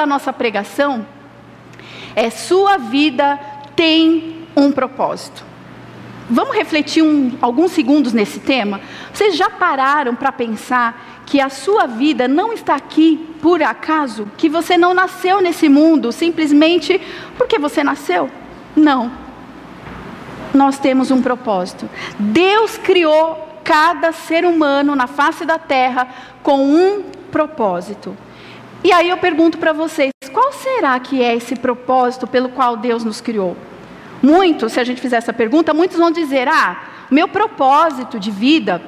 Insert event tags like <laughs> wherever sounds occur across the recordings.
da nossa pregação é Sua vida tem um propósito. Vamos refletir um, alguns segundos nesse tema? Vocês já pararam para pensar que a sua vida não está aqui por acaso? Que você não nasceu nesse mundo simplesmente porque você nasceu? Não. Nós temos um propósito. Deus criou cada ser humano na face da terra com um propósito. E aí eu pergunto para vocês: qual será que é esse propósito pelo qual Deus nos criou? Muitos, se a gente fizer essa pergunta, muitos vão dizer: ah, meu propósito de vida,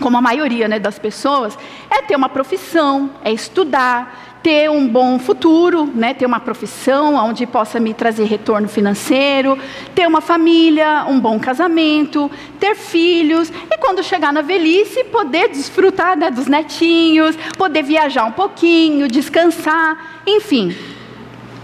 como a maioria né, das pessoas, é ter uma profissão, é estudar, ter um bom futuro, né, ter uma profissão onde possa me trazer retorno financeiro, ter uma família, um bom casamento, ter filhos e quando chegar na velhice poder desfrutar né, dos netinhos, poder viajar um pouquinho, descansar, enfim.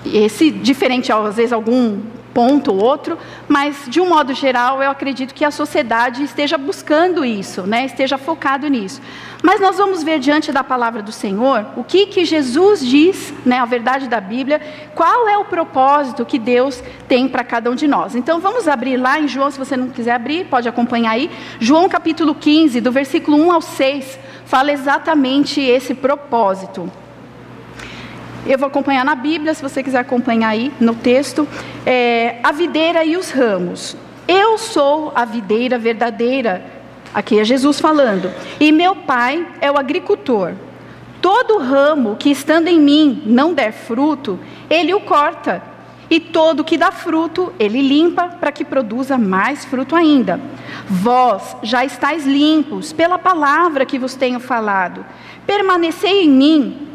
Esse diferente às vezes algum ponto ou outro, mas de um modo geral eu acredito que a sociedade esteja buscando isso, né, esteja focado nisso. Mas nós vamos ver diante da palavra do Senhor o que, que Jesus diz, né, a verdade da Bíblia, qual é o propósito que Deus tem para cada um de nós. Então vamos abrir lá em João, se você não quiser abrir, pode acompanhar aí. João capítulo 15, do versículo 1 ao 6, fala exatamente esse propósito. Eu vou acompanhar na Bíblia, se você quiser acompanhar aí no texto. É, a videira e os ramos. Eu sou a videira verdadeira. Aqui é Jesus falando. E meu pai é o agricultor. Todo ramo que estando em mim não der fruto, ele o corta. E todo que dá fruto, ele limpa para que produza mais fruto ainda. Vós já estáis limpos pela palavra que vos tenho falado. Permanecei em mim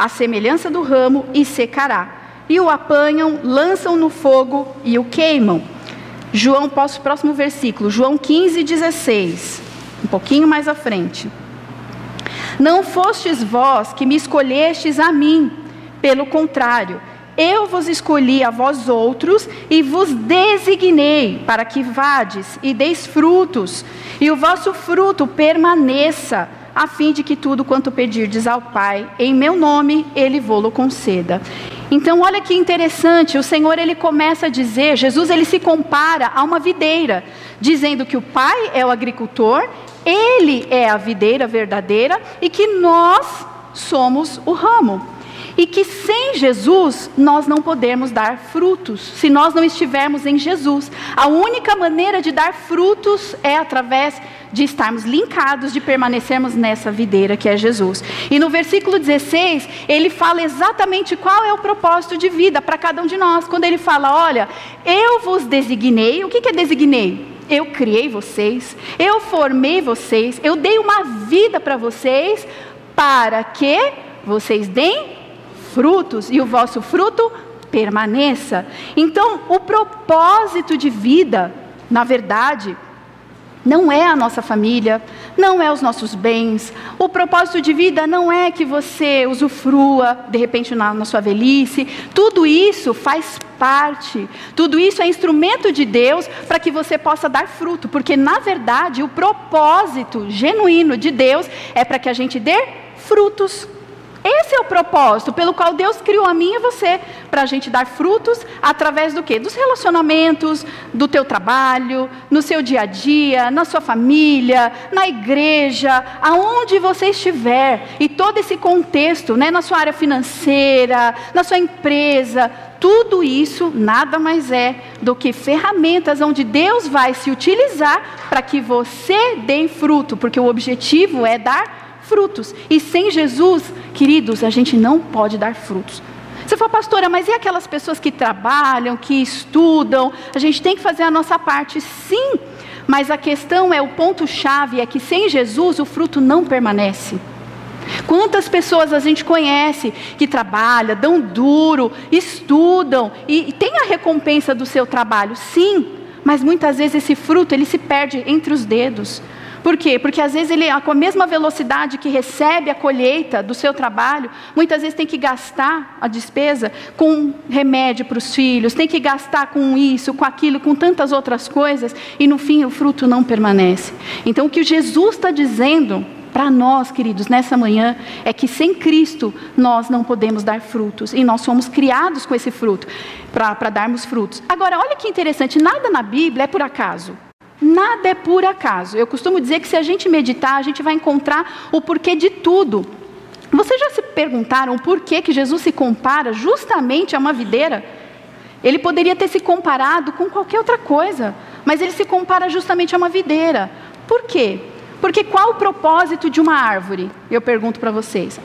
à semelhança do ramo, e secará. E o apanham, lançam no fogo e o queimam. João, posso, próximo versículo, João 15, 16. Um pouquinho mais à frente. Não fostes vós que me escolhestes a mim, pelo contrário, eu vos escolhi a vós outros e vos designei para que vades e deis frutos, e o vosso fruto permaneça a fim de que tudo quanto pedirdes ao Pai, em meu nome, Ele vô-lo conceda. Então, olha que interessante, o Senhor ele começa a dizer, Jesus ele se compara a uma videira, dizendo que o Pai é o agricultor, Ele é a videira verdadeira e que nós somos o ramo. E que sem Jesus nós não podemos dar frutos, se nós não estivermos em Jesus. A única maneira de dar frutos é através de estarmos linkados, de permanecermos nessa videira que é Jesus. E no versículo 16, ele fala exatamente qual é o propósito de vida para cada um de nós. Quando ele fala: Olha, eu vos designei, o que, que é designei? Eu criei vocês, eu formei vocês, eu dei uma vida para vocês, para que vocês deem frutos e o vosso fruto permaneça. Então, o propósito de vida, na verdade, não é a nossa família, não é os nossos bens. O propósito de vida não é que você usufrua, de repente, na, na, sua velhice. Tudo isso faz parte, tudo isso é instrumento de Deus para que você possa dar fruto, porque, na verdade, o propósito genuíno de Deus é para que a gente dê frutos. Esse é o propósito pelo qual Deus criou a mim e você, para a gente dar frutos através do quê? Dos relacionamentos, do teu trabalho, no seu dia a dia, na sua família, na igreja, aonde você estiver. E todo esse contexto, né, na sua área financeira, na sua empresa, tudo isso nada mais é do que ferramentas onde Deus vai se utilizar para que você dê fruto, porque o objetivo é dar frutos. E sem Jesus, queridos, a gente não pode dar frutos. Você fala, pastora, mas e aquelas pessoas que trabalham, que estudam? A gente tem que fazer a nossa parte, sim. Mas a questão é, o ponto-chave é que sem Jesus o fruto não permanece. Quantas pessoas a gente conhece que trabalham, dão duro, estudam e, e tem a recompensa do seu trabalho? Sim, mas muitas vezes esse fruto ele se perde entre os dedos. Por quê? Porque às vezes ele, com a mesma velocidade que recebe a colheita do seu trabalho, muitas vezes tem que gastar a despesa com remédio para os filhos, tem que gastar com isso, com aquilo, com tantas outras coisas, e no fim o fruto não permanece. Então o que Jesus está dizendo para nós, queridos, nessa manhã, é que sem Cristo nós não podemos dar frutos, e nós somos criados com esse fruto, para darmos frutos. Agora, olha que interessante, nada na Bíblia é por acaso. Nada é por acaso. Eu costumo dizer que se a gente meditar, a gente vai encontrar o porquê de tudo. Vocês já se perguntaram por que, que Jesus se compara justamente a uma videira? Ele poderia ter se comparado com qualquer outra coisa, mas ele se compara justamente a uma videira. Por quê? Porque qual o propósito de uma árvore? Eu pergunto para vocês.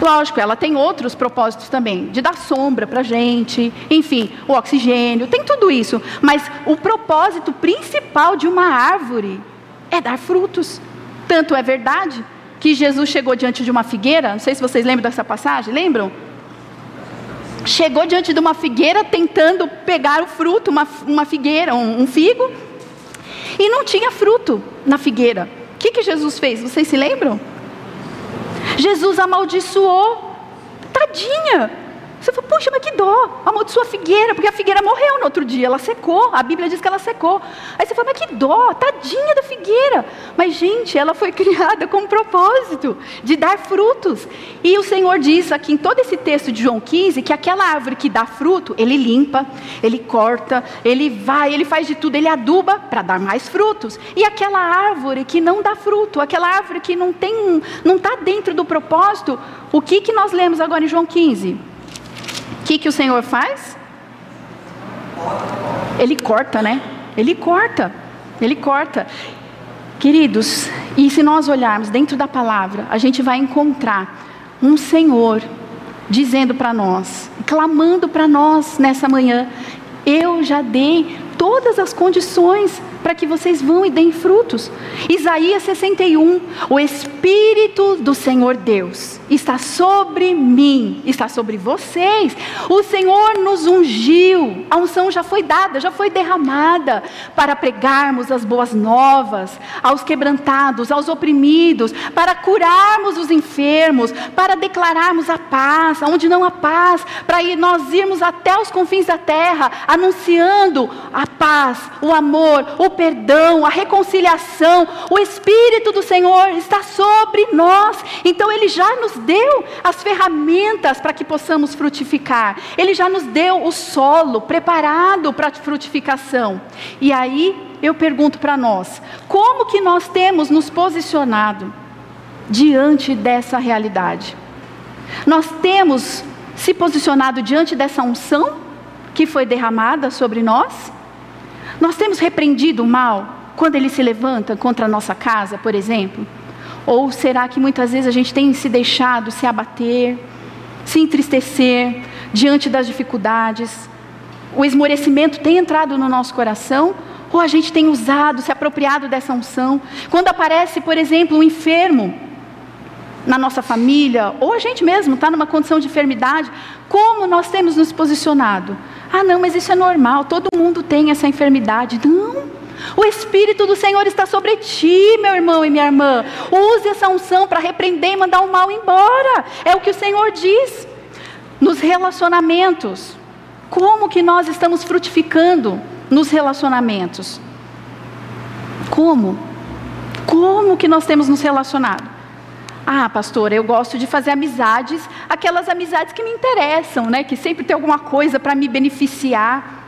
Lógico, ela tem outros propósitos também, de dar sombra para a gente, enfim, o oxigênio, tem tudo isso. Mas o propósito principal de uma árvore é dar frutos. Tanto é verdade que Jesus chegou diante de uma figueira, não sei se vocês lembram dessa passagem, lembram? Chegou diante de uma figueira tentando pegar o fruto, uma, uma figueira, um, um figo, e não tinha fruto na figueira. O que, que Jesus fez? Vocês se lembram? Jesus amaldiçoou. Tadinha. Você fala, puxa, mas que dó, amaldiçoa a figueira, porque a figueira morreu no outro dia, ela secou, a Bíblia diz que ela secou. Aí você fala, mas que dó, tadinha da figueira. Mas, gente, ela foi <laughs> criada com um propósito de dar frutos. E o Senhor diz aqui em todo esse texto de João 15 que aquela árvore que dá fruto, ele limpa, ele corta, ele vai, ele faz de tudo, ele aduba para dar mais frutos. E aquela árvore que não dá fruto, aquela árvore que não tem, não está dentro do propósito, o que, que nós lemos agora em João 15? Que, que o Senhor faz? Ele corta, né? Ele corta. Ele corta. Queridos, e se nós olharmos dentro da palavra, a gente vai encontrar um Senhor dizendo para nós, clamando para nós nessa manhã: Eu já dei todas as condições para que vocês vão e deem frutos. Isaías 61, o Espírito do Senhor Deus está sobre mim, está sobre vocês. O Senhor nos ungiu, a unção já foi dada, já foi derramada para pregarmos as boas novas aos quebrantados, aos oprimidos, para curarmos os enfermos, para declararmos a paz, onde não há paz, para nós irmos até os confins da terra, anunciando a paz, o amor, o perdão, a reconciliação. O Espírito do Senhor está sobre nós, então Ele já nos deu as ferramentas para que possamos frutificar. Ele já nos deu o solo preparado para a frutificação. E aí eu pergunto para nós: como que nós temos nos posicionado diante dessa realidade? Nós temos se posicionado diante dessa unção que foi derramada sobre nós? Nós temos repreendido o mal quando ele se levanta contra a nossa casa, por exemplo? Ou será que muitas vezes a gente tem se deixado se abater, se entristecer diante das dificuldades? O esmorecimento tem entrado no nosso coração? Ou a gente tem usado, se apropriado dessa unção? Quando aparece, por exemplo, um enfermo na nossa família, ou a gente mesmo está numa condição de enfermidade, como nós temos nos posicionado? Ah, não, mas isso é normal, todo mundo tem essa enfermidade. Não. O Espírito do Senhor está sobre ti, meu irmão e minha irmã. Use essa unção para repreender e mandar o mal embora. É o que o Senhor diz. Nos relacionamentos, como que nós estamos frutificando nos relacionamentos? Como? Como que nós temos nos relacionado? Ah, pastor, eu gosto de fazer amizades, aquelas amizades que me interessam, né? Que sempre tem alguma coisa para me beneficiar.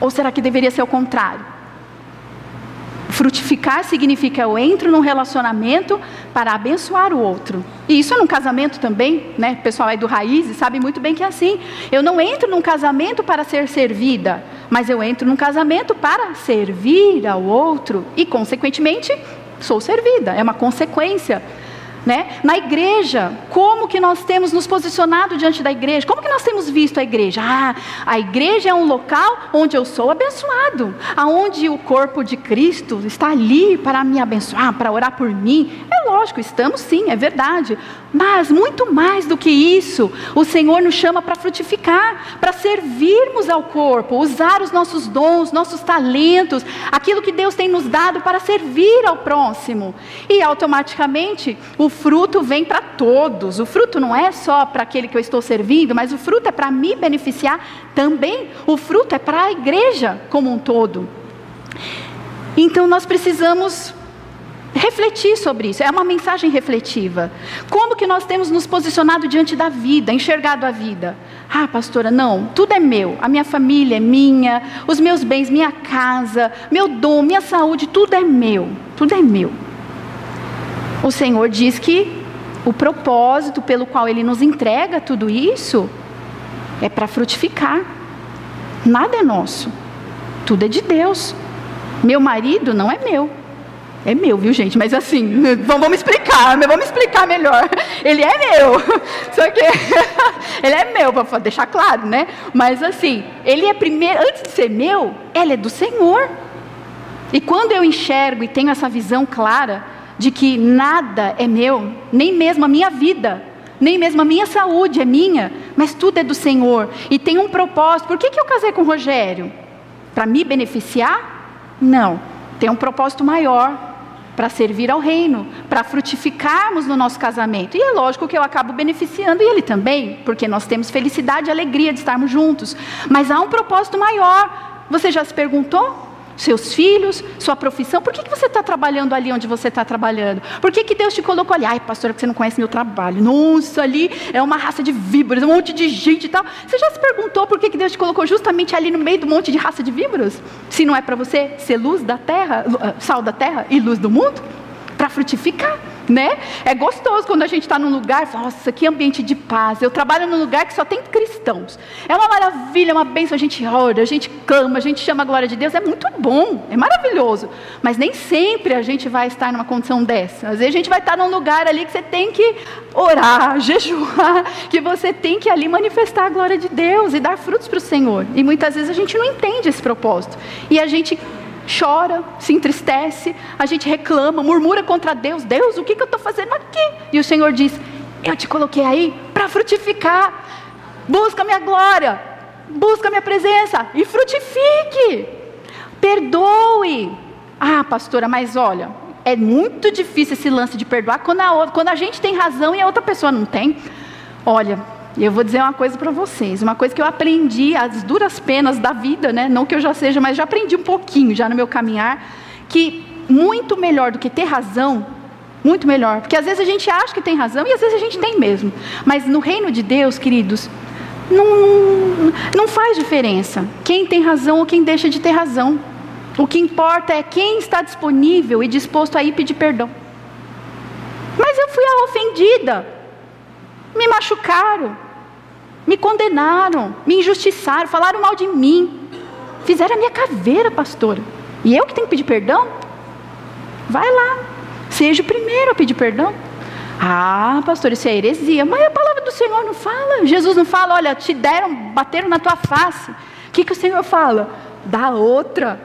Ou será que deveria ser o contrário? Frutificar significa eu entro num relacionamento para abençoar o outro. E isso é num casamento também, né? O pessoal aí do Raiz sabe muito bem que é assim. Eu não entro num casamento para ser servida, mas eu entro num casamento para servir ao outro e, consequentemente, sou servida. É uma consequência. Né? Na igreja, como que nós temos nos posicionado diante da igreja? Como que nós temos visto a igreja? Ah, a igreja é um local onde eu sou abençoado, aonde o corpo de Cristo está ali para me abençoar, para orar por mim. É lógico, estamos sim, é verdade. Mas muito mais do que isso, o Senhor nos chama para frutificar, para servirmos ao corpo, usar os nossos dons, nossos talentos, aquilo que Deus tem nos dado para servir ao próximo. E automaticamente o fruto vem para todos. O fruto não é só para aquele que eu estou servindo, mas o fruto é para me beneficiar também. O fruto é para a igreja como um todo. Então nós precisamos refletir sobre isso. É uma mensagem refletiva. Como que nós temos nos posicionado diante da vida, enxergado a vida? Ah, pastora, não, tudo é meu. A minha família é minha, os meus bens, minha casa, meu dom, minha saúde, tudo é meu. Tudo é meu. O Senhor diz que o propósito pelo qual ele nos entrega tudo isso é para frutificar. Nada é nosso. Tudo é de Deus. Meu marido não é meu. É meu, viu, gente? Mas assim, <laughs> vamos explicar, vamos explicar melhor. <laughs> Ele é meu. <laughs> Só que ele é meu, para deixar claro, né? Mas assim, ele é primeiro, antes de ser meu, ele é do Senhor. E quando eu enxergo e tenho essa visão clara de que nada é meu, nem mesmo a minha vida, nem mesmo a minha saúde é minha, mas tudo é do Senhor e tem um propósito. Por que, que eu casei com o Rogério? Para me beneficiar? Não, tem um propósito maior para servir ao reino, para frutificarmos no nosso casamento. E é lógico que eu acabo beneficiando ele também, porque nós temos felicidade e alegria de estarmos juntos. Mas há um propósito maior. Você já se perguntou? Seus filhos, sua profissão. Por que, que você está trabalhando ali onde você está trabalhando? Por que, que Deus te colocou ali? Ai, pastora, você não conhece meu trabalho. Nossa, ali é uma raça de víboras, um monte de gente e tal. Você já se perguntou por que, que Deus te colocou justamente ali no meio do monte de raça de víboras? Se não é para você ser luz da terra, sal da terra e luz do mundo? Para frutificar né? É gostoso quando a gente está num lugar, nossa, que ambiente de paz. Eu trabalho num lugar que só tem cristãos. É uma maravilha, é uma bênção. A gente ora, a gente clama, a gente chama a glória de Deus. É muito bom, é maravilhoso. Mas nem sempre a gente vai estar numa condição dessa. Às vezes a gente vai estar num lugar ali que você tem que orar, <laughs> jejuar, que você tem que ali manifestar a glória de Deus e dar frutos para o Senhor. E muitas vezes a gente não entende esse propósito. E a gente chora, se entristece, a gente reclama, murmura contra Deus: Deus, o que, que eu estou fazendo aqui? E o Senhor diz: Eu te coloquei aí para frutificar, busca minha glória, busca minha presença e frutifique, perdoe. Ah, pastora, mas olha, é muito difícil esse lance de perdoar quando a, quando a gente tem razão e a outra pessoa não tem. Olha, e eu vou dizer uma coisa para vocês, uma coisa que eu aprendi as duras penas da vida, né? Não que eu já seja, mas já aprendi um pouquinho já no meu caminhar, que muito melhor do que ter razão, muito melhor, porque às vezes a gente acha que tem razão e às vezes a gente tem mesmo. Mas no reino de Deus, queridos, não, não faz diferença quem tem razão ou quem deixa de ter razão. O que importa é quem está disponível e disposto a ir pedir perdão. Mas eu fui a ofendida me machucaram, me condenaram, me injustiçaram, falaram mal de mim, fizeram a minha caveira, pastora. E eu que tenho que pedir perdão? Vai lá, seja o primeiro a pedir perdão. Ah, pastor, isso é heresia. Mas a palavra do Senhor não fala. Jesus não fala, olha, te deram, bateram na tua face. O que, que o Senhor fala? Dá outra.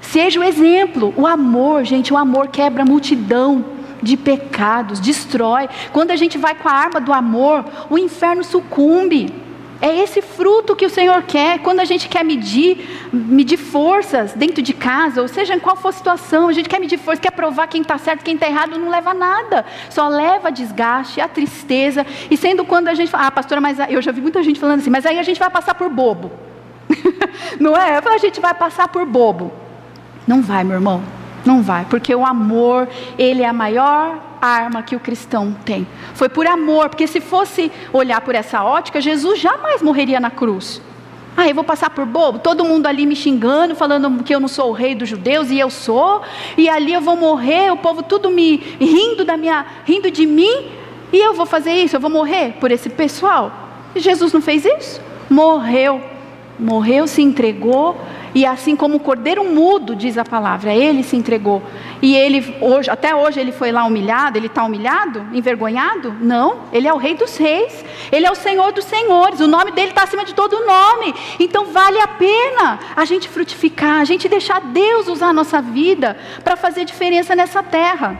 Seja o exemplo. O amor, gente, o amor quebra a multidão de pecados, destrói. Quando a gente vai com a arma do amor, o inferno sucumbe. É esse fruto que o Senhor quer. Quando a gente quer medir, medir forças dentro de casa, ou seja, em qual for a situação, a gente quer medir forças, quer provar quem está certo, quem está errado, não leva nada. Só leva desgaste, a tristeza. E sendo quando a gente fala, ah, pastora, mas eu já vi muita gente falando assim, mas aí a gente vai passar por bobo. <laughs> não é? A gente vai passar por bobo. Não vai, meu irmão. Não vai, porque o amor, ele é a maior arma que o cristão tem. Foi por amor, porque se fosse olhar por essa ótica, Jesus jamais morreria na cruz. Ah, eu vou passar por bobo, todo mundo ali me xingando, falando que eu não sou o rei dos judeus e eu sou, e ali eu vou morrer, o povo tudo me rindo da minha, rindo de mim, e eu vou fazer isso, eu vou morrer por esse pessoal. Jesus não fez isso? Morreu. Morreu, se entregou E assim como o cordeiro mudo, diz a palavra, ele se entregou. E ele, hoje, até hoje, ele foi lá humilhado, ele está humilhado, envergonhado? Não, ele é o rei dos reis, ele é o senhor dos senhores, o nome dele está acima de todo nome. Então vale a pena a gente frutificar, a gente deixar Deus usar a nossa vida para fazer diferença nessa terra.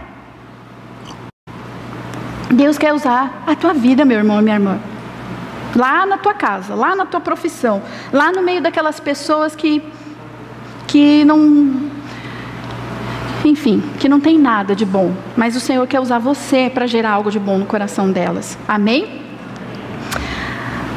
Deus quer usar a tua vida, meu irmão e minha irmã. Lá na tua casa, lá na tua profissão, lá no meio daquelas pessoas que que não enfim, que não tem nada de bom, mas o Senhor quer usar você para gerar algo de bom no coração delas. Amém?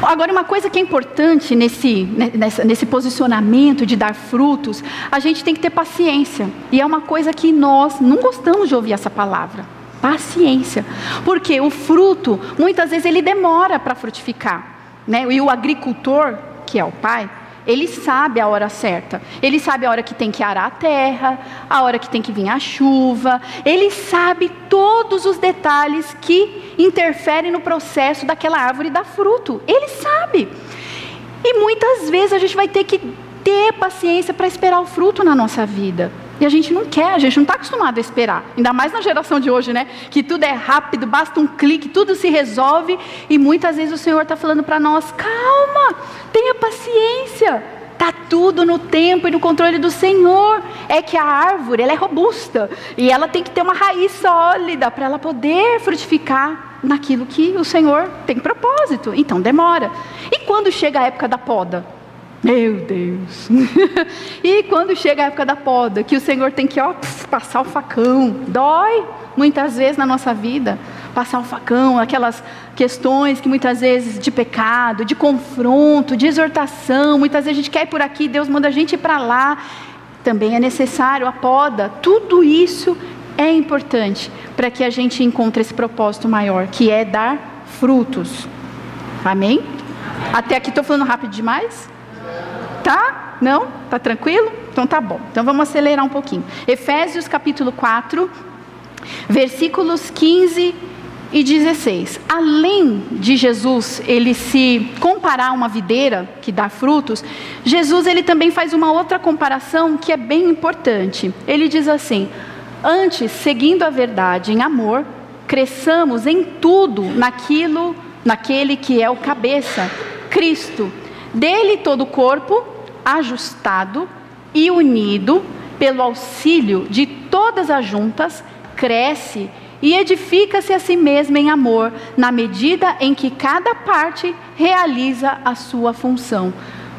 Agora, uma coisa que é importante nesse, né, nesse, nesse, posicionamento de dar frutos, a gente tem que ter paciência. E é uma coisa que nós não gostamos de ouvir essa palavra. Paciência. Porque o fruto, muitas vezes, ele demora para frutificar. Né? E o agricultor, que é o pai, ele sabe a hora certa. Ele sabe a hora que tem que arar a terra, a hora que tem que vir a chuva. Ele sabe todos os detalhes que interferem no processo daquela árvore dar fruto. Ele sabe. E muitas vezes a gente vai ter que ter paciência para esperar o fruto na nossa vida. E a gente não quer, a gente não está acostumado a esperar. Ainda mais na geração de hoje, né? Que tudo é rápido, basta um clique, tudo se resolve. E muitas vezes o Senhor está falando para nós: calma, tenha paciência. Está tudo no tempo e no controle do Senhor. É que a árvore ela é robusta e ela tem que ter uma raiz sólida para ela poder frutificar naquilo que o Senhor tem propósito. Então demora. E quando chega a época da poda? Meu Deus! <laughs> e quando chega a época da poda, que o Senhor tem que ó, passar o facão, dói muitas vezes na nossa vida, passar o facão, aquelas questões que muitas vezes de pecado, de confronto, de exortação, muitas vezes a gente quer ir por aqui, Deus manda a gente ir para lá, também é necessário a poda, tudo isso é importante para que a gente encontre esse propósito maior, que é dar frutos. Amém? Até aqui estou falando rápido demais? Tá? Não? Tá tranquilo? Então tá bom. Então vamos acelerar um pouquinho. Efésios capítulo 4, versículos 15 e 16. Além de Jesus ele se comparar a uma videira que dá frutos, Jesus ele também faz uma outra comparação que é bem importante. Ele diz assim: "Antes, seguindo a verdade em amor, cresçamos em tudo naquilo, naquele que é o cabeça, Cristo. Dele todo o corpo ajustado e unido pelo auxílio de todas as juntas, cresce e edifica-se a si mesmo em amor, na medida em que cada parte realiza a sua função.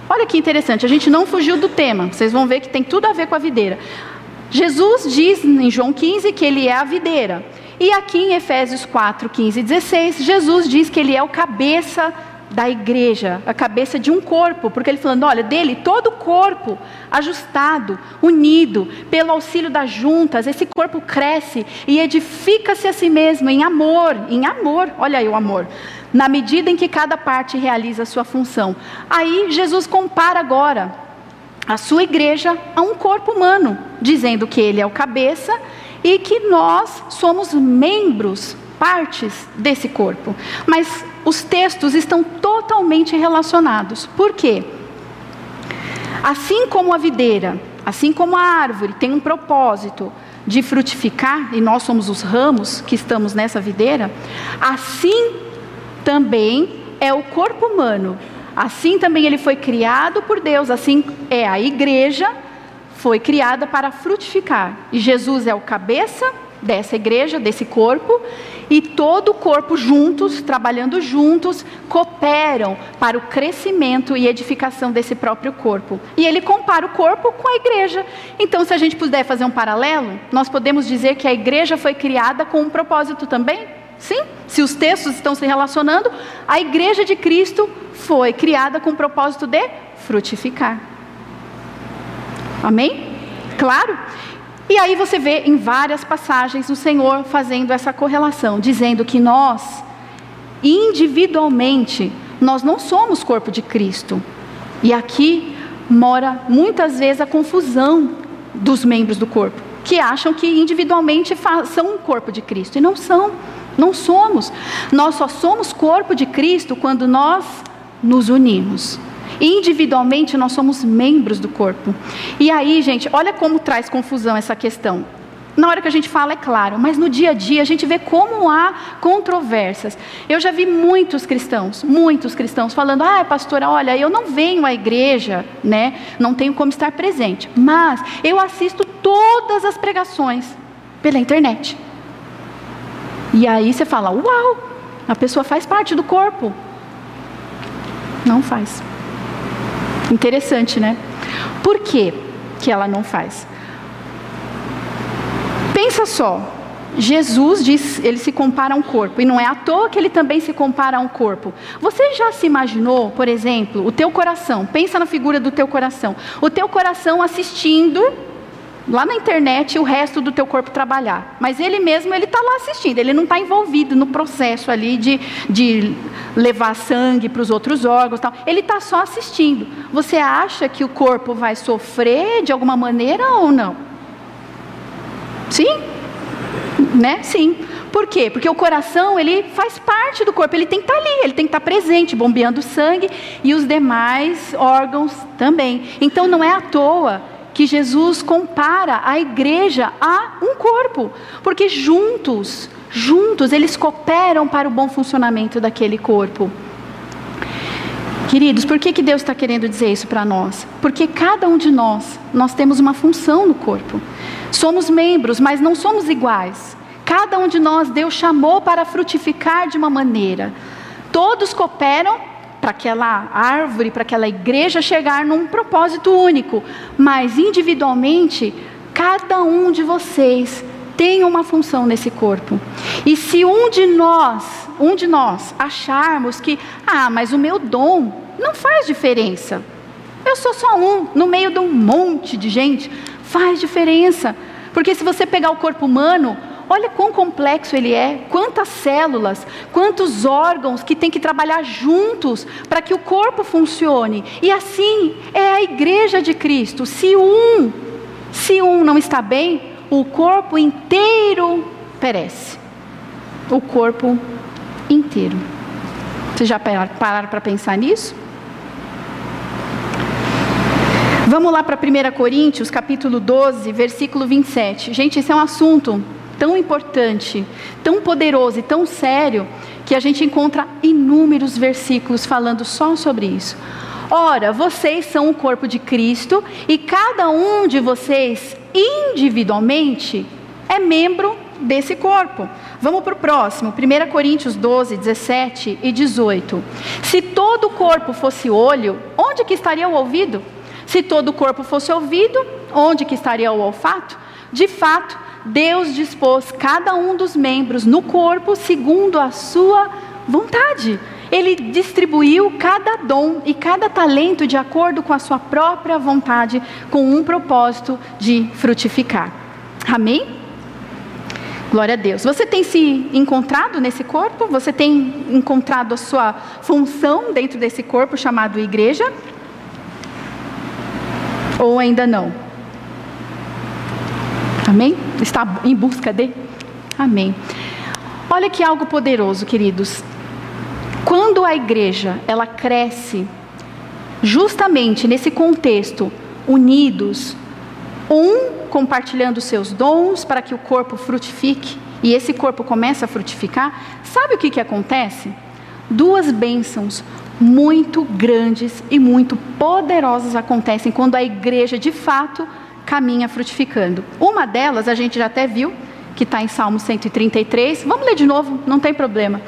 Olha que interessante, a gente não fugiu do tema, vocês vão ver que tem tudo a ver com a videira. Jesus diz em João 15 que ele é a videira. E aqui em Efésios 4, 15 e 16, Jesus diz que ele é o cabeça da igreja, a cabeça de um corpo, porque ele falando, olha, dele todo o corpo ajustado, unido, pelo auxílio das juntas, esse corpo cresce e edifica-se a si mesmo em amor, em amor, olha aí o amor, na medida em que cada parte realiza a sua função. Aí Jesus compara agora a sua igreja a um corpo humano, dizendo que ele é o cabeça e que nós somos membros partes desse corpo. Mas os textos estão totalmente relacionados. Por quê? Assim como a videira, assim como a árvore tem um propósito de frutificar, e nós somos os ramos que estamos nessa videira, assim também é o corpo humano. Assim também ele foi criado por Deus, assim é a igreja foi criada para frutificar. E Jesus é o cabeça dessa igreja, desse corpo, e todo o corpo juntos, trabalhando juntos, cooperam para o crescimento e edificação desse próprio corpo. E ele compara o corpo com a igreja. Então, se a gente puder fazer um paralelo, nós podemos dizer que a igreja foi criada com um propósito também? Sim, se os textos estão se relacionando, a igreja de Cristo foi criada com o propósito de frutificar. Amém? Claro? E aí você vê em várias passagens o Senhor fazendo essa correlação, dizendo que nós, individualmente, nós não somos corpo de Cristo. E aqui mora muitas vezes a confusão dos membros do corpo, que acham que individualmente são um corpo de Cristo e não são, não somos. Nós só somos corpo de Cristo quando nós nos unimos. Individualmente, nós somos membros do corpo. E aí, gente, olha como traz confusão essa questão. Na hora que a gente fala, é claro, mas no dia a dia a gente vê como há controvérsias. Eu já vi muitos cristãos, muitos cristãos falando: ah, pastora, olha, eu não venho à igreja, né? Não tenho como estar presente, mas eu assisto todas as pregações pela internet. E aí você fala: uau, a pessoa faz parte do corpo. Não faz. Interessante, né? Por que, que ela não faz? Pensa só, Jesus diz, ele se compara a um corpo, e não é à toa que ele também se compara a um corpo. Você já se imaginou, por exemplo, o teu coração, pensa na figura do teu coração, o teu coração assistindo lá na internet o resto do teu corpo trabalhar. Mas ele mesmo, ele está lá assistindo, ele não está envolvido no processo ali de, de levar sangue para os outros órgãos. Tal. Ele está só assistindo. Você acha que o corpo vai sofrer de alguma maneira ou não? Sim? Né? Sim. Por quê? Porque o coração, ele faz parte do corpo, ele tem que estar tá ali, ele tem que estar tá presente, bombeando sangue e os demais órgãos também. Então não é à toa que Jesus compara a igreja a um corpo, porque juntos, juntos eles cooperam para o bom funcionamento daquele corpo. Queridos, por que, que Deus está querendo dizer isso para nós? Porque cada um de nós, nós temos uma função no corpo. Somos membros, mas não somos iguais. Cada um de nós, Deus chamou para frutificar de uma maneira. Todos cooperam para aquela árvore, para aquela igreja chegar num propósito único, mas individualmente, cada um de vocês tem uma função nesse corpo. E se um de nós, um de nós acharmos que, ah, mas o meu dom não faz diferença. Eu sou só um no meio de um monte de gente, faz diferença. Porque se você pegar o corpo humano, Olha quão complexo ele é, quantas células, quantos órgãos que tem que trabalhar juntos para que o corpo funcione. E assim é a igreja de Cristo. Se um, se um não está bem, o corpo inteiro perece. O corpo inteiro. Vocês já pararam para pensar nisso? Vamos lá para 1 Coríntios, capítulo 12, versículo 27. Gente, esse é um assunto tão importante, tão poderoso e tão sério, que a gente encontra inúmeros versículos falando só sobre isso. Ora, vocês são o corpo de Cristo e cada um de vocês, individualmente, é membro desse corpo. Vamos para o próximo, 1 Coríntios 12, 17 e 18. Se todo o corpo fosse olho, onde que estaria o ouvido? Se todo o corpo fosse ouvido, onde que estaria o olfato? De fato, Deus dispôs cada um dos membros no corpo segundo a sua vontade. Ele distribuiu cada dom e cada talento de acordo com a sua própria vontade, com um propósito de frutificar. Amém? Glória a Deus. Você tem se encontrado nesse corpo? Você tem encontrado a sua função dentro desse corpo chamado igreja? Ou ainda não? Amém? Está em busca de? Amém. Olha que algo poderoso, queridos. Quando a igreja, ela cresce justamente nesse contexto, unidos, um compartilhando seus dons para que o corpo frutifique, e esse corpo começa a frutificar, sabe o que, que acontece? Duas bênçãos muito grandes e muito poderosas acontecem quando a igreja de fato caminha frutificando. Uma delas a gente já até viu, que está em Salmo 133. Vamos ler de novo, não tem problema.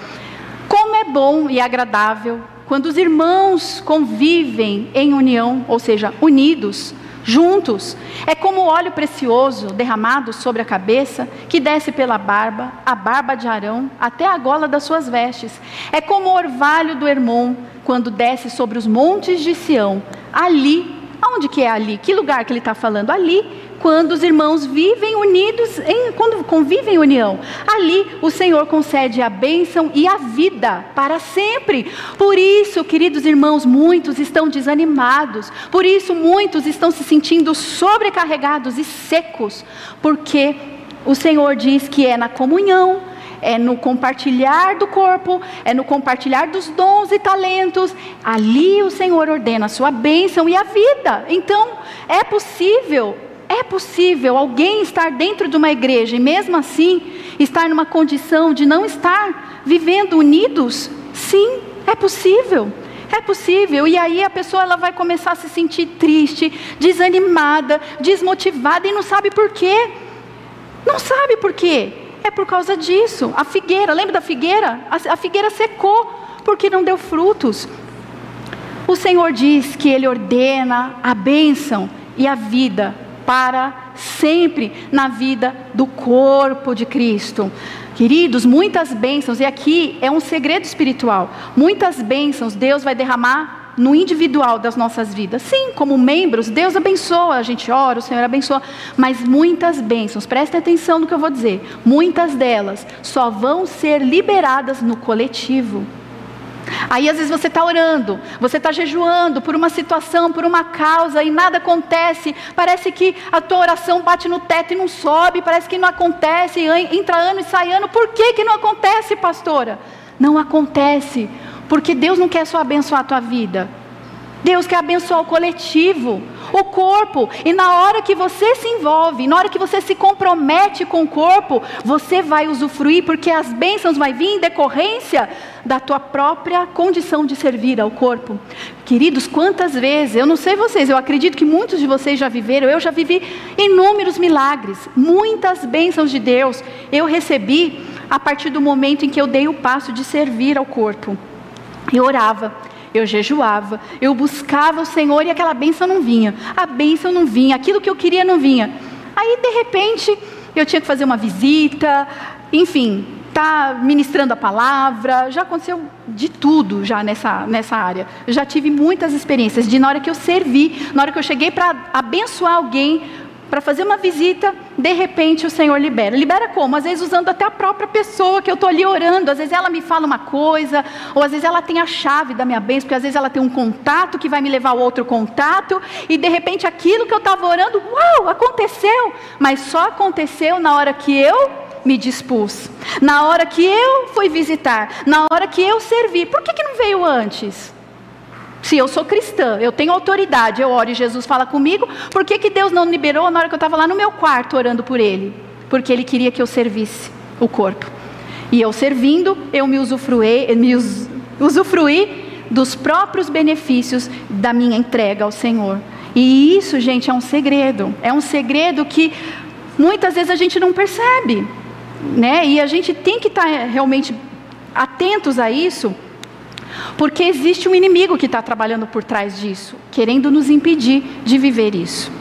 Como é bom e agradável quando os irmãos convivem em união, ou seja, unidos, juntos. É como óleo precioso derramado sobre a cabeça, que desce pela barba, a barba de Arão, até a gola das suas vestes. É como o orvalho do Hermon, quando desce sobre os montes de Sião. Ali Aonde que é ali? Que lugar que ele está falando? Ali, quando os irmãos vivem unidos, em, quando convivem em união. Ali o Senhor concede a bênção e a vida para sempre. Por isso, queridos irmãos, muitos estão desanimados. Por isso, muitos estão se sentindo sobrecarregados e secos. Porque o Senhor diz que é na comunhão, é no compartilhar do corpo, é no compartilhar dos dons e talentos. Ali o Senhor ordena a sua bênção e a vida. Então, é possível, é possível alguém estar dentro de uma igreja e mesmo assim estar numa condição de não estar vivendo unidos? Sim, é possível. É possível. E aí a pessoa ela vai começar a se sentir triste, desanimada, desmotivada e não sabe por quê. Não sabe por quê. É por causa disso. A figueira, lembra da figueira? A, a figueira secou porque não deu frutos. O Senhor diz que Ele ordena a bênção e a vida para sempre na vida do corpo de Cristo. Queridos, muitas bênçãos, e aqui é um segredo espiritual. Muitas bênçãos Deus vai derramar no individual das nossas vidas. Sim, como membros, Deus abençoa, a gente ora, o Senhor abençoa, mas muitas bênçãos, prestem atenção no que eu vou dizer, muitas delas só vão ser liberadas no coletivo. Aí às vezes você está orando, você está jejuando por uma situação, por uma causa e nada acontece. Parece que a tua oração bate no teto e não sobe, parece que não acontece, entra ano e sai ano. Por que, que não acontece, pastora? Não acontece, porque Deus não quer só abençoar a tua vida. Deus quer abençoar o coletivo, o corpo. E na hora que você se envolve, na hora que você se compromete com o corpo, você vai usufruir, porque as bênçãos vão vir em decorrência da tua própria condição de servir ao corpo. Queridos, quantas vezes, eu não sei vocês, eu acredito que muitos de vocês já viveram, eu já vivi inúmeros milagres, muitas bênçãos de Deus eu recebi a partir do momento em que eu dei o passo de servir ao corpo. Eu orava eu jejuava, eu buscava o Senhor e aquela bênção não vinha. A bênção não vinha, aquilo que eu queria não vinha. Aí, de repente, eu tinha que fazer uma visita, enfim, tá ministrando a palavra, já aconteceu de tudo já nessa, nessa área. Eu já tive muitas experiências de na hora que eu servi, na hora que eu cheguei para abençoar alguém, para fazer uma visita, de repente o Senhor libera. Libera como? Às vezes usando até a própria pessoa que eu estou ali orando. Às vezes ela me fala uma coisa, ou às vezes ela tem a chave da minha bênção, porque às vezes ela tem um contato que vai me levar ao outro contato, e de repente aquilo que eu estava orando, uau, aconteceu. Mas só aconteceu na hora que eu me dispus, na hora que eu fui visitar, na hora que eu servi. Por que, que não veio antes? Se eu sou cristã, eu tenho autoridade, eu oro e Jesus fala comigo, por que, que Deus não liberou na hora que eu estava lá no meu quarto orando por Ele? Porque Ele queria que eu servisse o corpo. E eu servindo, eu me usufruí, me usufruí dos próprios benefícios da minha entrega ao Senhor. E isso, gente, é um segredo. É um segredo que muitas vezes a gente não percebe. Né? E a gente tem que estar tá realmente atentos a isso porque existe um inimigo que está trabalhando por trás disso, querendo nos impedir de viver isso.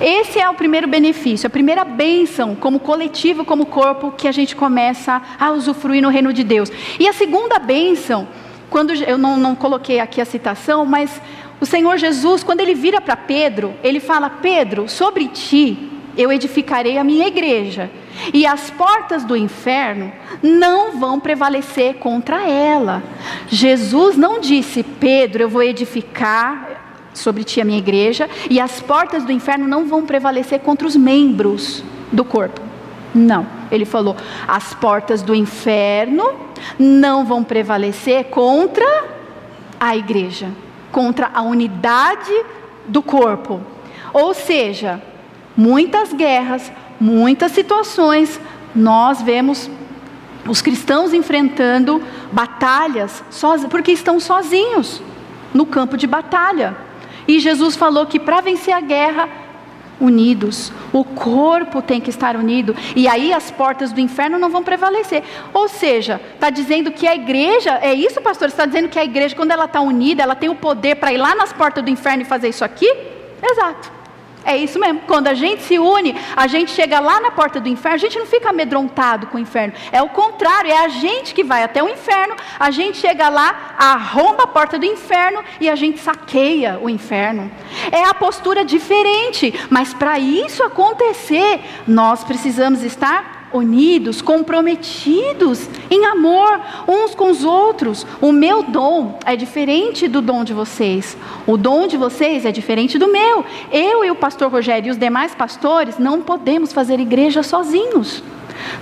Esse é o primeiro benefício, a primeira bênção, como coletivo, como corpo, que a gente começa a usufruir no reino de Deus. E a segunda bênção, quando eu não, não coloquei aqui a citação, mas o Senhor Jesus, quando ele vira para Pedro, ele fala: Pedro, sobre ti eu edificarei a minha igreja, e as portas do inferno não vão prevalecer contra ela. Jesus não disse, Pedro, eu vou edificar sobre ti a minha igreja, e as portas do inferno não vão prevalecer contra os membros do corpo. Não, ele falou, as portas do inferno não vão prevalecer contra a igreja, contra a unidade do corpo. Ou seja, muitas guerras, muitas situações, nós vemos os cristãos enfrentando batalhas porque estão sozinhos no campo de batalha. E Jesus falou que para vencer a guerra, unidos, o corpo tem que estar unido, e aí as portas do inferno não vão prevalecer. Ou seja, está dizendo que a igreja, é isso, pastor? Está dizendo que a igreja, quando ela está unida, ela tem o poder para ir lá nas portas do inferno e fazer isso aqui? Exato. É isso mesmo. Quando a gente se une, a gente chega lá na porta do inferno, a gente não fica amedrontado com o inferno. É o contrário, é a gente que vai até o inferno, a gente chega lá, arromba a porta do inferno e a gente saqueia o inferno. É a postura diferente, mas para isso acontecer, nós precisamos estar unidos, comprometidos em amor uns com os outros. O meu dom é diferente do dom de vocês. O dom de vocês é diferente do meu. Eu e o pastor Rogério e os demais pastores não podemos fazer igreja sozinhos.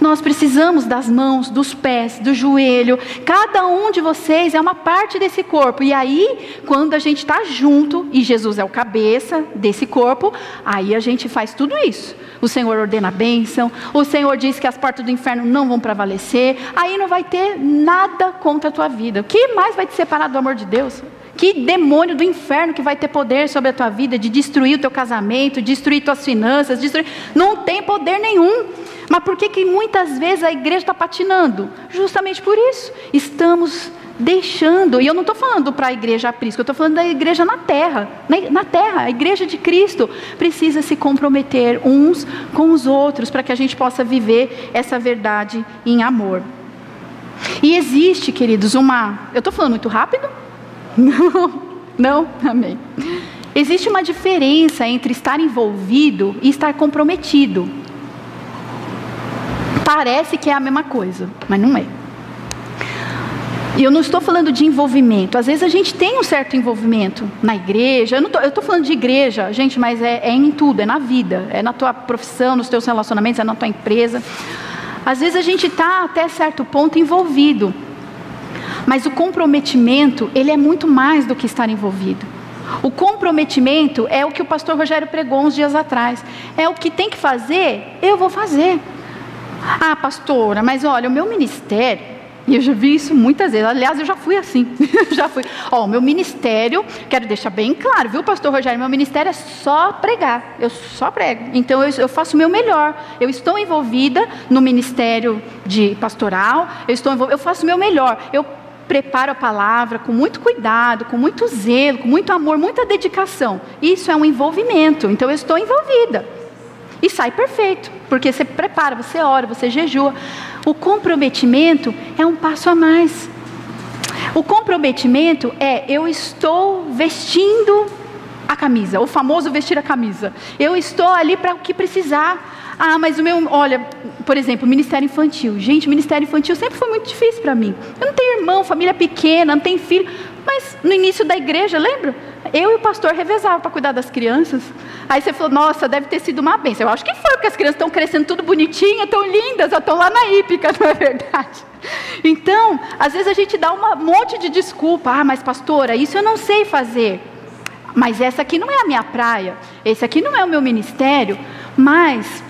Nós precisamos das mãos, dos pés, do joelho. Cada um de vocês é uma parte desse corpo. E aí, quando a gente está junto e Jesus é o cabeça desse corpo, aí a gente faz tudo isso. O Senhor ordena a bênção, o Senhor diz que as portas do inferno não vão prevalecer, aí não vai ter nada contra a tua vida. O que mais vai te separar do amor de Deus? Que demônio do inferno que vai ter poder sobre a tua vida de destruir o teu casamento, destruir tuas finanças, destruir. Não tem poder nenhum. Mas por que, que muitas vezes a igreja está patinando? Justamente por isso. Estamos deixando, e eu não estou falando para a igreja aprisco, eu estou falando da igreja na terra, na, na, terra, a igreja de Cristo precisa se comprometer uns com os outros para que a gente possa viver essa verdade em amor. E existe, queridos, uma. Eu estou falando muito rápido? <laughs> Não, não, amém. Existe uma diferença entre estar envolvido e estar comprometido. Parece que é a mesma coisa, mas não é. E eu não estou falando de envolvimento. Às vezes a gente tem um certo envolvimento na igreja. Eu estou falando de igreja, gente, mas é, é, em tudo, é na vida, é na tua profissão, nos teus relacionamentos, é na tua empresa. Às vezes a gente está até certo ponto envolvido. Mas o comprometimento, ele é muito mais do que estar envolvido. O comprometimento é o que o pastor Rogério pregou uns dias atrás. É o que tem que fazer, eu vou fazer. Ah, pastora, mas olha, o meu ministério, e eu já vi isso muitas vezes. Aliás, eu já fui assim. <laughs> já fui. Ó, o meu ministério, quero deixar bem claro, viu, pastor Rogério? Meu ministério é só pregar. Eu só prego. Então eu, eu faço o meu melhor. Eu estou envolvida no ministério de pastoral. Eu estou eu faço o meu melhor. Eu preparo a palavra com muito cuidado, com muito zelo, com muito amor, muita dedicação. Isso é um envolvimento. Então eu estou envolvida. E sai perfeito, porque você prepara, você ora, você jejua. O comprometimento é um passo a mais. O comprometimento é eu estou vestindo a camisa, o famoso vestir a camisa. Eu estou ali para o que precisar. Ah, mas o meu, olha, por exemplo, ministério infantil. Gente, ministério infantil sempre foi muito difícil para mim. Eu não tenho irmão, família pequena, não tenho filho. Mas no início da igreja, lembra? Eu e o pastor revezavam para cuidar das crianças. Aí você falou, nossa, deve ter sido uma bênção. Eu acho que foi, porque as crianças estão crescendo tudo bonitinhas, tão lindas, estão lá na hípica, <laughs> não é verdade? Então, às vezes a gente dá um monte de desculpa. Ah, mas pastora, isso eu não sei fazer. Mas essa aqui não é a minha praia. Esse aqui não é o meu ministério. Mas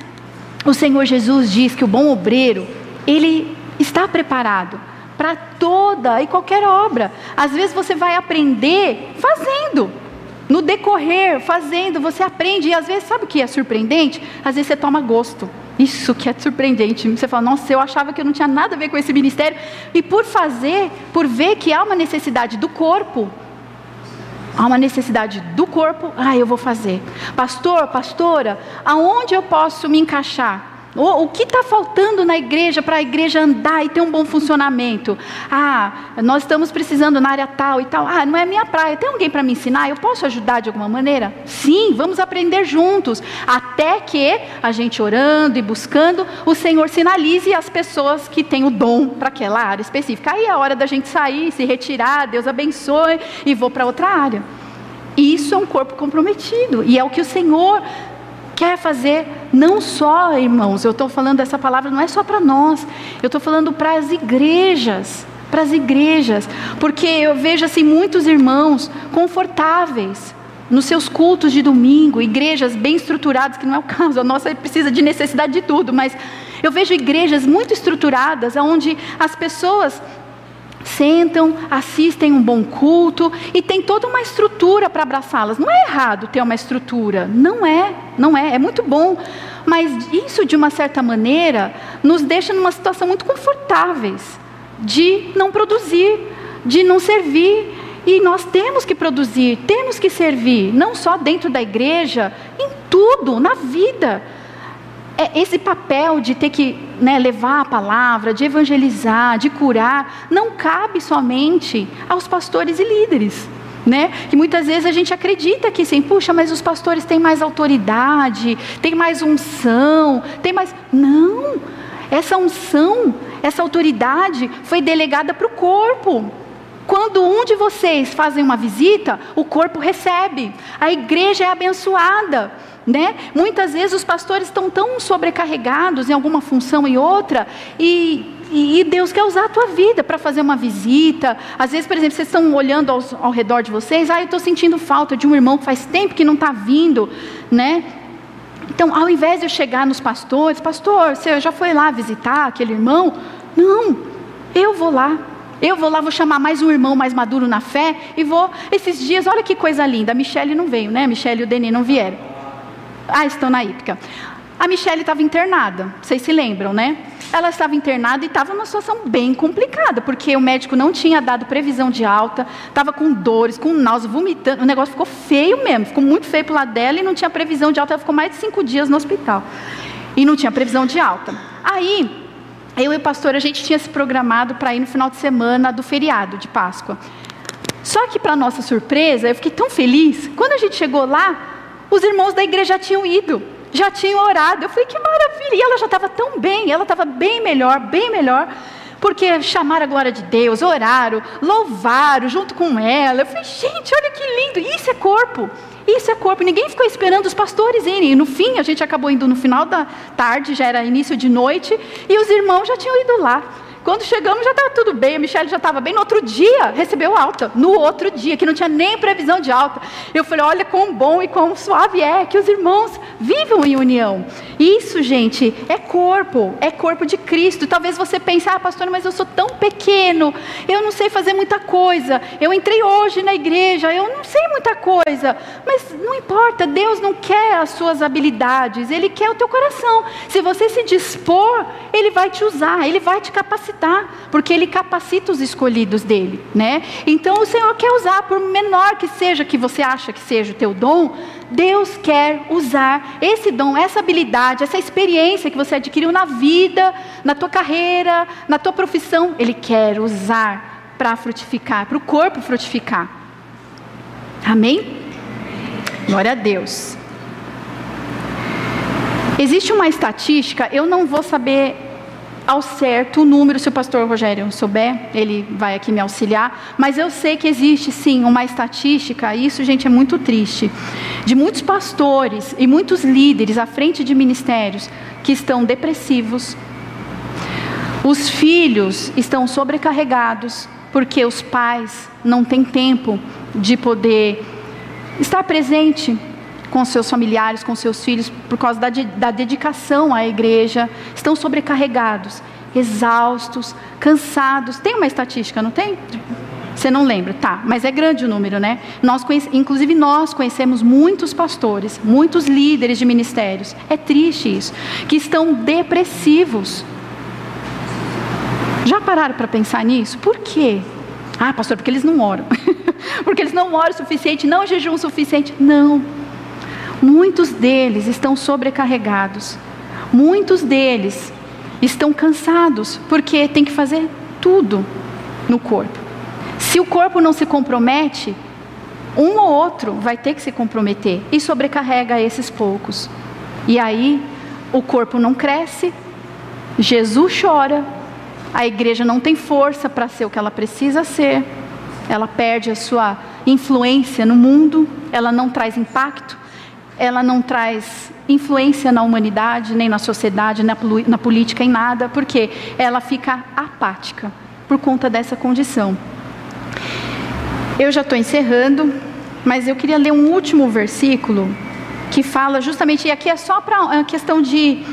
o Senhor Jesus diz que o bom obreiro, ele está preparado para toda e qualquer obra. Às vezes você vai aprender fazendo. No decorrer, fazendo, você aprende. E às vezes, sabe o que é surpreendente? Às vezes você toma gosto. Isso que é surpreendente. Você fala, nossa, eu achava que eu não tinha nada a ver com esse ministério. E por fazer, por ver que há uma necessidade do corpo, há uma necessidade do corpo, ah, eu vou fazer. Pastor, pastora, aonde eu posso me encaixar? O, o que está faltando na igreja para a igreja andar e ter um bom funcionamento? Ah, nós estamos precisando na área tal e tal. Ah, não é minha praia. Tem alguém para me ensinar? Eu posso ajudar de alguma maneira? Sim, vamos aprender juntos. Até que a gente orando e buscando, o Senhor sinalize as pessoas que têm o dom para aquela área específica. Aí é a hora da gente sair, se retirar, Deus abençoe e vou para outra área. Isso é um corpo comprometido. E é o que o Senhor quer fazer, não só, irmãos, eu estou falando essa palavra, não é só para nós, eu estou falando para as igrejas, para as igrejas, porque eu vejo assim muitos irmãos confortáveis nos seus cultos de domingo, igrejas bem estruturadas, que não é o caso, a nossa precisa de necessidade de tudo, mas eu vejo igrejas muito estruturadas, onde as pessoas sentam, assistem um bom culto e tem toda uma estrutura para abraçá-las. Não é errado ter uma estrutura, não é, não é, é muito bom. Mas isso, de uma certa maneira, nos deixa numa situação muito confortáveis de não produzir, de não servir. E nós temos que produzir, temos que servir, não só dentro da igreja, em tudo, na vida é esse papel de ter que né, levar a palavra, de evangelizar, de curar, não cabe somente aos pastores e líderes. Né? Que muitas vezes a gente acredita que sim, puxa, mas os pastores têm mais autoridade, têm mais unção, tem mais. Não! Essa unção, essa autoridade foi delegada para o corpo. Quando um de vocês fazem uma visita, o corpo recebe, a igreja é abençoada. Né? Muitas vezes os pastores estão tão sobrecarregados em alguma função e outra, e, e, Deus quer usar a tua vida para fazer uma visita. Às vezes, por exemplo, vocês estão olhando ao, ao redor de vocês, ah, eu estou sentindo falta de um irmão que faz tempo que não está vindo, né? Então, ao invés de eu chegar nos pastores, pastor, você já foi lá visitar aquele irmão? Não, eu vou lá. Eu vou lá, vou chamar mais um irmão mais maduro na fé e vou. Esses dias, olha que coisa linda. A Michelle não veio, né? A Michelle e o Denis não vieram. Ah, estão na hípica. A Michelle estava internada, vocês se lembram, né? Ela estava internada e estava numa situação bem complicada, porque o médico não tinha dado previsão de alta, estava com dores, com náusea, vomitando. O negócio ficou feio mesmo, ficou muito feio para lado dela e não tinha previsão de alta. Ela ficou mais de cinco dias no hospital e não tinha previsão de alta. Aí, eu e o pastor, a gente tinha se programado para ir no final de semana do feriado de Páscoa. Só que, para nossa surpresa, eu fiquei tão feliz. Quando a gente chegou lá, os irmãos da igreja já tinham ido já tinham orado. Eu falei, que maravilha! E ela já estava tão bem, ela estava bem melhor, bem melhor, porque chamaram a glória de Deus, oraram, louvaram junto com ela. Eu falei, gente, olha que lindo! Isso é corpo. Isso é corpo. Ninguém ficou esperando os pastores irem. E no fim, a gente acabou indo no final da tarde, já era início de noite, e os irmãos já tinham ido lá. Quando chegamos já estava tudo bem, a Michelle já estava bem. No outro dia, recebeu alta. No outro dia, que não tinha nem previsão de alta. Eu falei: olha quão bom e quão suave é que os irmãos vivam em união. Isso, gente, é corpo, é corpo de Cristo. Talvez você pense: ah, pastor, mas eu sou tão pequeno, eu não sei fazer muita coisa. Eu entrei hoje na igreja, eu não sei muita coisa. Mas não importa, Deus não quer as suas habilidades, Ele quer o teu coração. Se você se dispor, Ele vai te usar, Ele vai te capacitar capacitar, porque Ele capacita os escolhidos dele, né? Então o Senhor quer usar, por menor que seja que você acha que seja o teu dom, Deus quer usar esse dom, essa habilidade, essa experiência que você adquiriu na vida, na tua carreira, na tua profissão, Ele quer usar para frutificar, para o corpo frutificar. Amém? Glória a Deus. Existe uma estatística, eu não vou saber ao certo o número, se o pastor Rogério souber, ele vai aqui me auxiliar, mas eu sei que existe sim uma estatística, e isso, gente, é muito triste, de muitos pastores e muitos líderes à frente de ministérios que estão depressivos. Os filhos estão sobrecarregados porque os pais não têm tempo de poder estar presente com seus familiares, com seus filhos, por causa da, da dedicação à igreja, estão sobrecarregados, exaustos, cansados. Tem uma estatística, não tem? Você não lembra? Tá, mas é grande o número, né? Nós conhece, inclusive nós conhecemos muitos pastores, muitos líderes de ministérios. É triste isso, que estão depressivos. Já pararam para pensar nisso? Por quê? Ah, pastor, porque eles não oram. <laughs> porque eles não oram o suficiente, não jejum o suficiente. Não. Muitos deles estão sobrecarregados. Muitos deles estão cansados porque tem que fazer tudo no corpo. Se o corpo não se compromete, um ou outro vai ter que se comprometer e sobrecarrega esses poucos. E aí o corpo não cresce, Jesus chora, a igreja não tem força para ser o que ela precisa ser, ela perde a sua influência no mundo, ela não traz impacto ela não traz influência na humanidade, nem na sociedade, na, na política, em nada, porque ela fica apática por conta dessa condição. Eu já estou encerrando, mas eu queria ler um último versículo que fala justamente, e aqui é só para a questão de,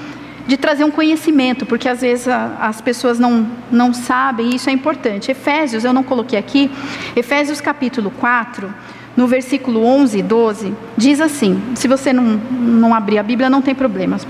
de trazer um conhecimento, porque às vezes a, as pessoas não, não sabem, e isso é importante. Efésios, eu não coloquei aqui, Efésios capítulo 4 no versículo 11 e 12, diz assim: se você não, não abrir a Bíblia, não tem problemas.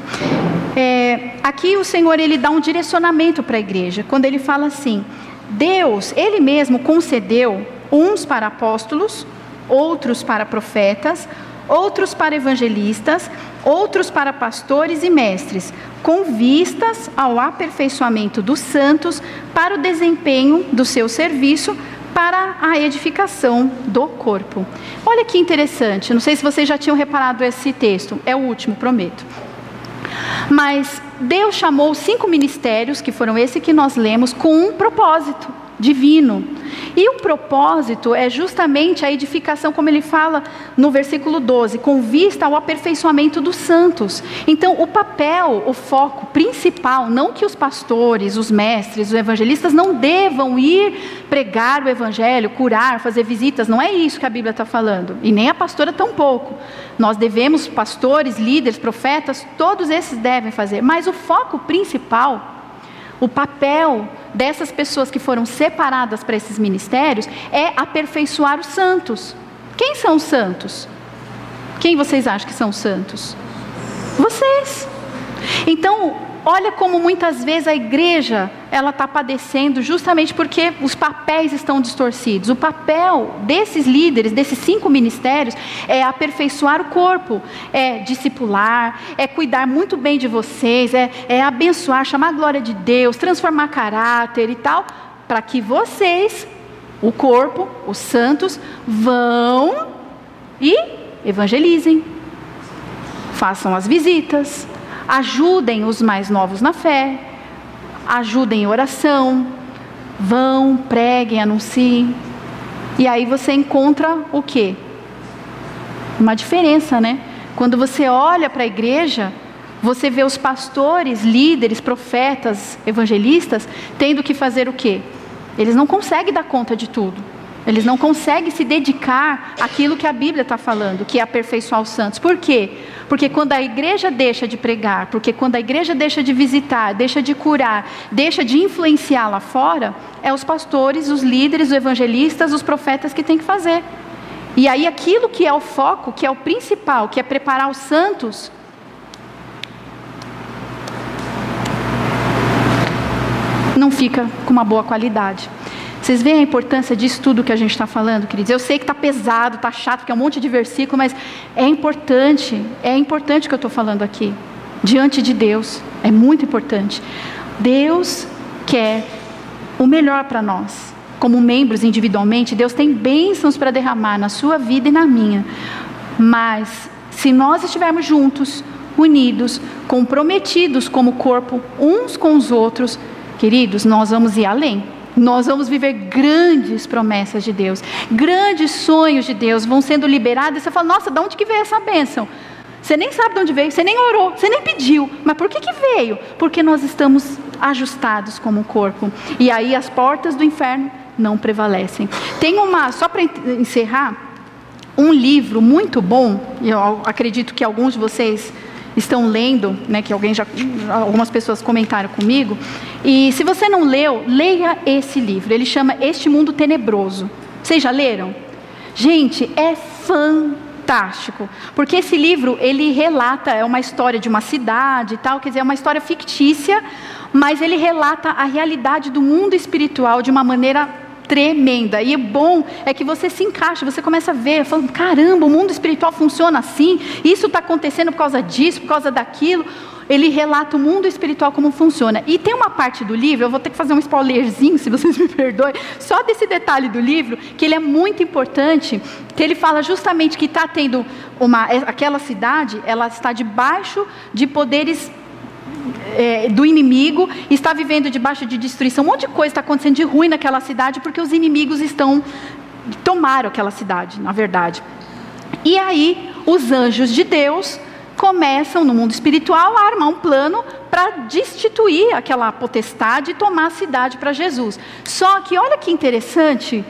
É, aqui o Senhor ele dá um direcionamento para a igreja, quando ele fala assim: Deus, Ele mesmo concedeu uns para apóstolos, outros para profetas, outros para evangelistas, outros para pastores e mestres, com vistas ao aperfeiçoamento dos santos para o desempenho do seu serviço para a edificação do corpo. Olha que interessante, não sei se vocês já tinham reparado esse texto, é o último, prometo. Mas Deus chamou cinco ministérios, que foram esse que nós lemos, com um propósito. Divino. E o propósito é justamente a edificação, como ele fala no versículo 12, com vista ao aperfeiçoamento dos santos. Então, o papel, o foco principal, não que os pastores, os mestres, os evangelistas não devam ir pregar o evangelho, curar, fazer visitas, não é isso que a Bíblia está falando, e nem a pastora tampouco. Nós devemos, pastores, líderes, profetas, todos esses devem fazer, mas o foco principal, o papel dessas pessoas que foram separadas para esses ministérios é aperfeiçoar os santos. Quem são os santos? Quem vocês acham que são os santos? Vocês. Então, olha como muitas vezes a igreja ela está padecendo justamente porque os papéis estão distorcidos. O papel desses líderes, desses cinco ministérios, é aperfeiçoar o corpo, é discipular, é cuidar muito bem de vocês, é, é abençoar, chamar a glória de Deus, transformar caráter e tal, para que vocês, o corpo, os santos, vão e evangelizem, façam as visitas, ajudem os mais novos na fé, ajudem em oração, vão, preguem, anunciem. E aí você encontra o quê? Uma diferença, né? Quando você olha para a igreja, você vê os pastores, líderes, profetas, evangelistas tendo que fazer o quê? Eles não conseguem dar conta de tudo. Eles não conseguem se dedicar àquilo que a Bíblia está falando, que é aperfeiçoar os santos. Por quê? Porque quando a igreja deixa de pregar, porque quando a igreja deixa de visitar, deixa de curar, deixa de influenciar lá fora, é os pastores, os líderes, os evangelistas, os profetas que têm que fazer. E aí aquilo que é o foco, que é o principal, que é preparar os santos, não fica com uma boa qualidade. Vocês veem a importância disso tudo que a gente está falando, queridos? Eu sei que está pesado, está chato, porque é um monte de versículo, mas é importante, é importante o que eu estou falando aqui. Diante de Deus, é muito importante. Deus quer o melhor para nós. Como membros individualmente, Deus tem bênçãos para derramar na sua vida e na minha. Mas, se nós estivermos juntos, unidos, comprometidos como corpo uns com os outros, queridos, nós vamos ir além. Nós vamos viver grandes promessas de Deus, grandes sonhos de Deus vão sendo liberados. E você fala, nossa, de onde que veio essa bênção? Você nem sabe de onde veio, você nem orou, você nem pediu. Mas por que, que veio? Porque nós estamos ajustados como corpo. E aí as portas do inferno não prevalecem. Tem uma, só para encerrar, um livro muito bom, eu acredito que alguns de vocês estão lendo, né, que alguém já, algumas pessoas comentaram comigo. E se você não leu, leia esse livro. Ele chama Este Mundo Tenebroso. Vocês já leram? Gente, é fantástico, porque esse livro ele relata é uma história de uma cidade e tal, quer dizer, é uma história fictícia, mas ele relata a realidade do mundo espiritual de uma maneira tremenda. E o bom é que você se encaixa, você começa a ver, falando, caramba, o mundo espiritual funciona assim, isso está acontecendo por causa disso, por causa daquilo. Ele relata o mundo espiritual como funciona. E tem uma parte do livro, eu vou ter que fazer um spoilerzinho, se vocês <laughs> me perdoem, só desse detalhe do livro, que ele é muito importante, que ele fala justamente que está tendo uma, aquela cidade, ela está debaixo de poderes é, do inimigo, está vivendo debaixo de destruição. Um monte de coisa está acontecendo de ruim naquela cidade porque os inimigos estão tomaram aquela cidade, na verdade. E aí os anjos de Deus começam no mundo espiritual a armar um plano para destituir aquela potestade e tomar a cidade para Jesus. Só que olha que interessante,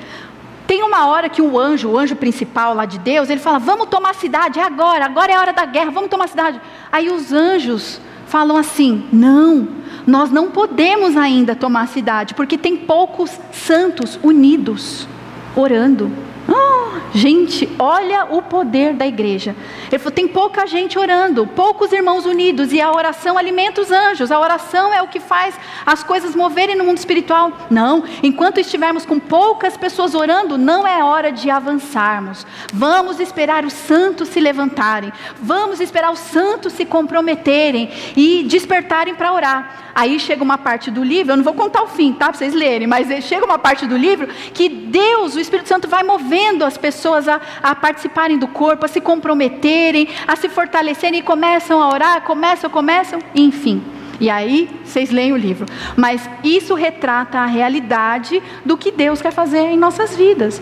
tem uma hora que o anjo, o anjo principal lá de Deus, ele fala: "Vamos tomar a cidade, é agora, agora é a hora da guerra, vamos tomar a cidade". Aí os anjos falam assim: não, nós não podemos ainda tomar a cidade, porque tem poucos santos unidos orando. Oh, gente, olha o poder da igreja. Ele falou: tem pouca gente orando, poucos irmãos unidos, e a oração alimenta os anjos. A oração é o que faz as coisas moverem no mundo espiritual. Não, enquanto estivermos com poucas pessoas orando, não é hora de avançarmos. Vamos esperar os santos se levantarem, vamos esperar os santos se comprometerem e despertarem para orar. Aí chega uma parte do livro, eu não vou contar o fim, tá? Para vocês lerem, mas chega uma parte do livro que Deus, o Espírito Santo, vai movendo as pessoas a, a participarem do corpo, a se comprometerem, a se fortalecerem e começam a orar, começam, começam, enfim. E aí vocês leem o livro. Mas isso retrata a realidade do que Deus quer fazer em nossas vidas.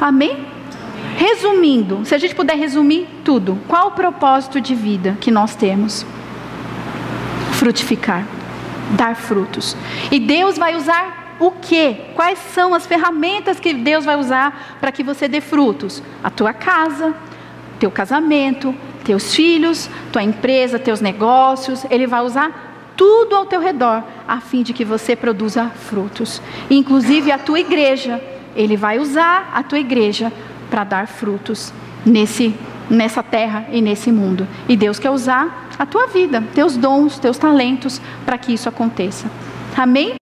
Amém? Resumindo, se a gente puder resumir tudo, qual o propósito de vida que nós temos? Frutificar, dar frutos. E Deus vai usar o que? Quais são as ferramentas que Deus vai usar para que você dê frutos? A tua casa, teu casamento, teus filhos, tua empresa, teus negócios. Ele vai usar tudo ao teu redor a fim de que você produza frutos. Inclusive a tua igreja. Ele vai usar a tua igreja para dar frutos nesse, nessa terra e nesse mundo. E Deus quer usar a tua vida, teus dons, teus talentos, para que isso aconteça. Amém?